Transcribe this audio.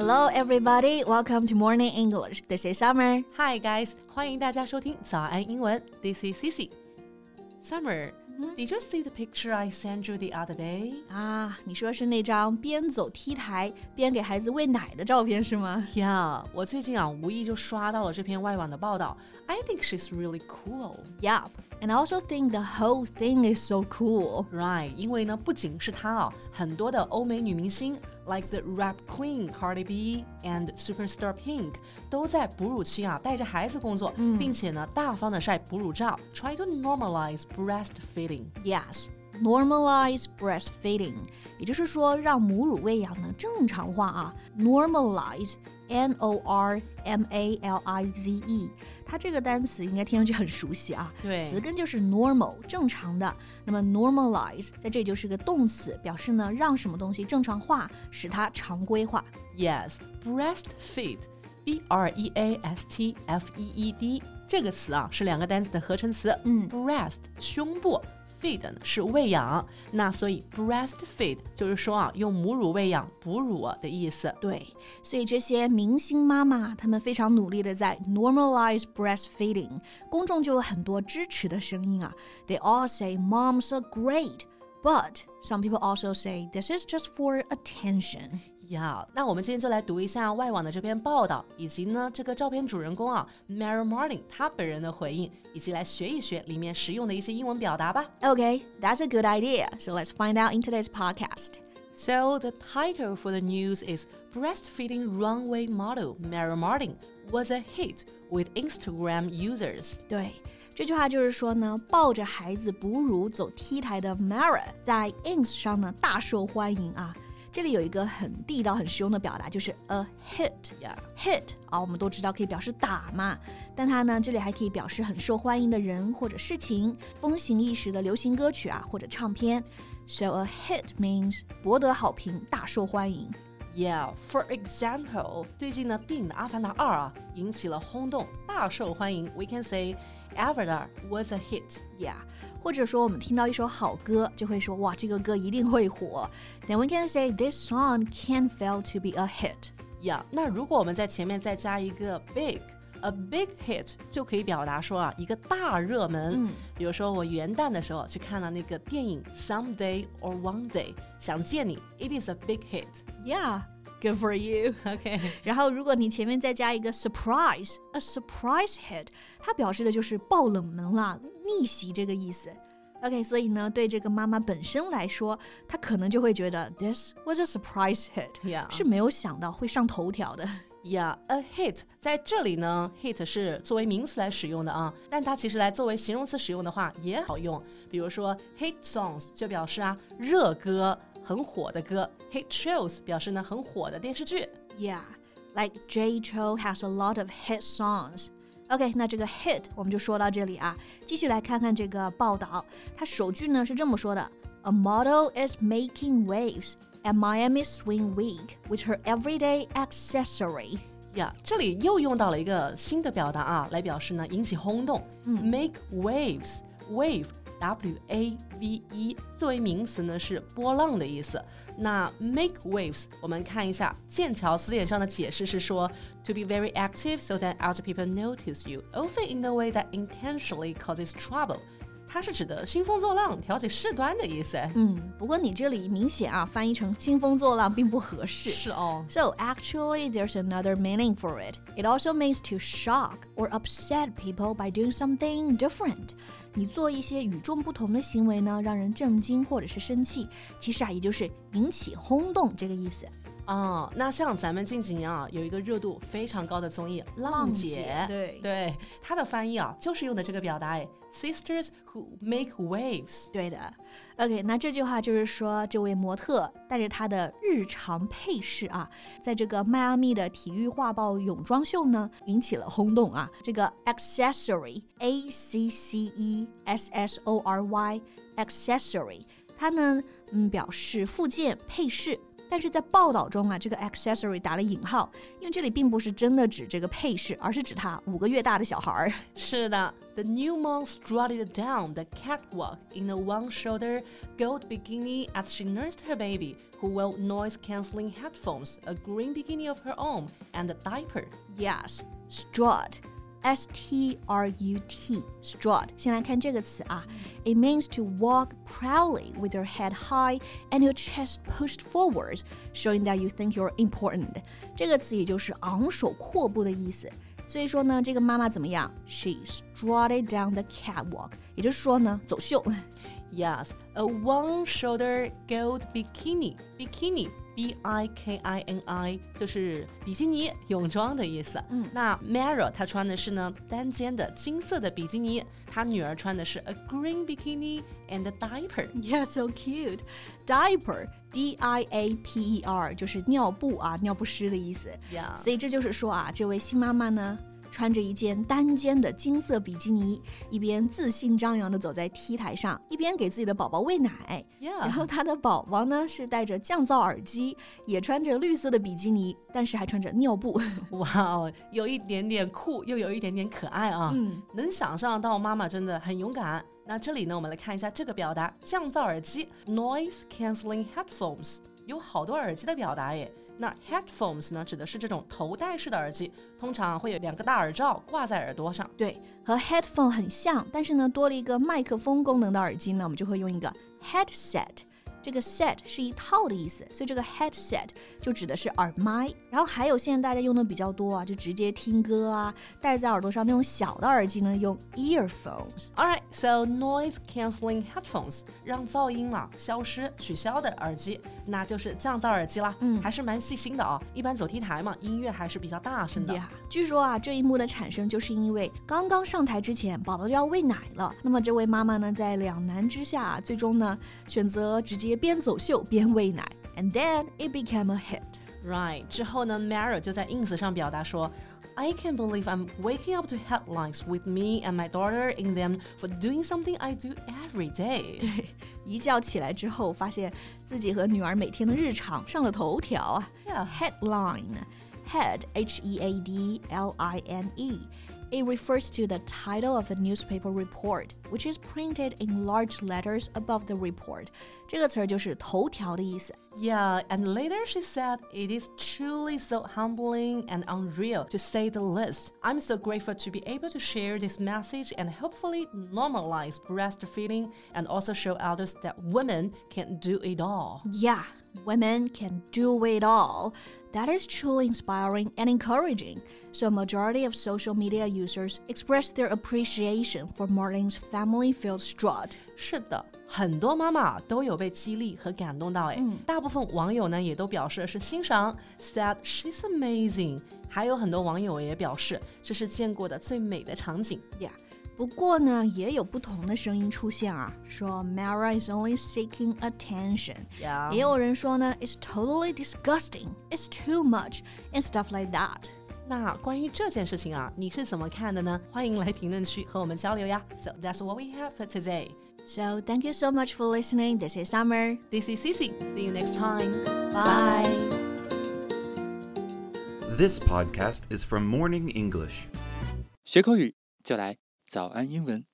Hello, everybody. Welcome to Morning English. This is Summer. Hi, guys. 欢迎大家收听早安英文。This is Cici. Summer, did you see the picture I sent you the other day? 啊，你说是那张边走 T 台边给孩子喂奶的照片是吗 Yeah，我最近啊无意就刷到了这篇外网的报道。I think she's really cool. Yup. And I also think the whole thing is so cool. Right，因为呢，不仅是她啊，很多的欧美女明星，like the rap queen Cardi B and superstar Pink，都在哺乳期啊带着孩子工作，并且呢大方的晒哺乳照，try to normalize breastfeeding。 Yes. Normalize breastfeeding，也就是说让母乳喂养呢正常化啊。Normalize, N-O-R-M-A-L-I-Z-E，它这个单词应该听上去很熟悉啊。对词根就是 normal，正常的。那么 normalize 在这里就是个动词，表示呢让什么东西正常化，使它常规化。Yes, breastfeed, B R E A S T F E E D 这个词啊是两个单词的合成词。嗯，breast 胸部 ，feed 呢是喂养，那所以 breastfeed 就是说啊用母乳喂养哺乳的意思。对，所以这些明星妈妈，她们非常努力的在 normalize breastfeeding，公众就有很多支持的声音啊。They all say moms are great, but some people also say this is just for attention. 要。那我们今天就来读一下外网的这篇报道，以及呢这个照片主人公啊 Mara Martin 她本人的回应，以及来学一学里面实用的一些英文表达吧。Okay, that's a good idea. So let's find out in today's podcast. So the title for the news is Breastfeeding Runway Model Mara Martin was a hit with Instagram users. 对。这句话就是说呢，抱着孩子哺乳走 T 台的 Mara 在 Ins 上呢大受欢迎啊。这里有一个很地道、很实用的表达，就是 a hit。 Yeah. hit 啊，我们都知道可以表示打嘛，但它呢这里还可以表示很受欢迎的人或者事情，风行一时的流行歌曲啊或者唱片。So a hit means 博得好评，大受欢迎。 Yeah, for example，最近呢，电影的《阿凡达二》啊引起了轰动，大受欢迎。We can say Avatar was a hit. Yeah， 或者说我们听到一首好歌，就会说哇这个歌一定会火。Then we can say this song can't fail to be a hit。Yeah，那如果我们在前面再加一个 big。A big hit 就可以表达说啊，一个大热门。嗯比如说我元旦的时候去看了那个电影《Someday or One Day》，想见你，It is a big hit。Yeah，good for you。OK，然后，如果你前面再加一个 surprise，a surprise hit，它表示的就是爆冷门啦、逆袭这个意思。OK，所以呢，对这个妈妈本身来说，她可能就会觉得 this was a surprise hit，、Yeah 是没有想到会上头条的。Yeah，a hit 在这里呢，hit 是作为名词来使用的啊，但它其实来作为形容词使用的话也好用。比如说 hit songs 就表示啊热歌，很火的歌，hit shows 表示呢很火的电视剧。Yeah, like Jay Chou has a lot of hit songs. OK，那这个 hit 我们就说到这里啊。继续来看看这个报道，它首句呢是这么说的：A model is making waves at Miami Swim Week with her everyday accessory. 呀，yeah, 这里又用到了一个新的表达啊，来表示呢引起轰动。嗯、Make waves，wave W A V E 作为名词呢是波浪的意思。那 make waves 我们看一下剑桥词典上的解释是说，to be very active so that other people notice you, often in a way that intentionally causes trouble。 它是指的兴风作浪、挑起事端的意思。嗯，不过你这里明显啊翻译成兴风作浪并不合适。是哦。So actually, there's another meaning for it. It also means to shock or upset people by doing something different. 你做一些与众不同的行为呢，让人震惊或者是生气，其实啊，也就是引起轰动这个意思。哦，那像咱们近几年啊，有一个热度非常高的综艺《浪姐》，姐对对，它的翻译啊，就是用的这个表达哎，Sisters who make waves。对的，OK，那这句话就是说，这位模特带着她的日常配饰啊，在这个迈阿密的体育画报泳装秀呢，引起了轰动啊。这个 accessory，A C C E S S O R Y，accessory，它呢，嗯，表示附件、配饰。但是在报道中啊，这个 accessory 打了引号，因为这里并不是真的指这个配饰，而是指他五个月大的小孩儿。是的，The new mom strutted down the catwalk in a one-shoulder gold bikini as she nursed her baby, who wore noise-canceling headphones, a green bikini of her own, and a diaper. Yes, strut. S T R U T strut，先来看这个词啊，it means to walk proudly with your head high and your chest pushed forwards, showing that you think you're important。这个词也就是昂首阔步的意思。所以说呢，这个妈妈怎么样？She strutted down the catwalk，也就是说呢，走秀。Yes, a one-shoulder gold bikini. Bikini B I K I N I 就是比基尼泳装的意思。嗯，那 Mara 她穿的是呢单肩的金色的比基尼，她女儿穿的是 a green bikini and a diaper. Yeah, so cute. Diaper, D I A P E R 就是尿布啊，尿不湿的意思。Yeah. 所以这就是说啊，这位新妈妈呢。穿着一件单肩的金色比基尼，一边自信张扬地走在 T 台上，一边给自己的宝宝喂奶。然后她的宝宝呢是戴着降噪耳机，也穿着绿色的比基尼，但是还穿着尿布。哇哦，有一点点酷，又有一点点可爱啊！嗯，能想象到妈妈真的很勇敢。那这里呢，我们来看一下这个表达：降噪耳机 （noise cancelling headphones）。有好多耳机的表达耶。那 headphones 呢，指的是这种头戴式的耳机，通常会有两个大耳罩挂在耳朵上。对，和 headphone 很像，但是呢，多了一个麦克风功能的耳机呢，我们就会用一个 headset。这个 set 是一套的意思，所以这个 headset 就指的是耳麦。然后还有现在大家用的比较多啊，就直接听歌啊，戴在耳朵上那种小的耳机呢，用 earphones。All right，so noise cancelling headphones 让噪音嘛消失、取消的耳机，那就是降噪耳机啦。嗯还是蛮细心的哦。一般走 T 台嘛，音乐还是比较大声的。Yeah，据说啊，这一幕的产生就是因为刚刚上台之前，宝宝就要喂奶了。那么这位妈妈呢，在两难之下，最终呢选择直接 边走秀边喂奶，and then it became a hit。 Right，之后呢，Mara 就在 ins 上表达说。I can't believe I'm waking up to headlines with me and my daughter in them for doing something I do every day. 一觉起来之后，发现自己和女儿每天的日常上了头条啊。 Yeah. Headline, head, H E A D L I N E. It refers to the title of a newspaper report, which is printed in large letters above the report. 这个词儿就是头条的意思。 Yeah, and later she said, It is truly so humbling and unreal, to say the least. I'm so grateful to be able to share this message and hopefully normalize breastfeeding and also show others that women can do it all. Yeah, women can do it all. That is truly inspiring and encouraging. So, a majority of social media users expressed their appreciation for Martin's family-filled strut. 是的，很多妈妈都有被激励和感动到，哎，大部分网友呢也都表示是欣赏，said she's amazing。还有很多网友也表示这是见过的最美的场景。 Yeah. 不过呢，也有不同的声音出现啊，说 Mara is only seeking attention。 Yeah. 也有人说呢，It's totally disgusting. It's too much and stuff like that. 那关于这件事情啊，你是怎么看的呢？欢迎来评论区和我们交流呀。So that's what we have for today. So thank you so much for listening. This is Summer. This is Cici. See you next time. Bye. This podcast is from Morning English. 学口语就来 早安英文。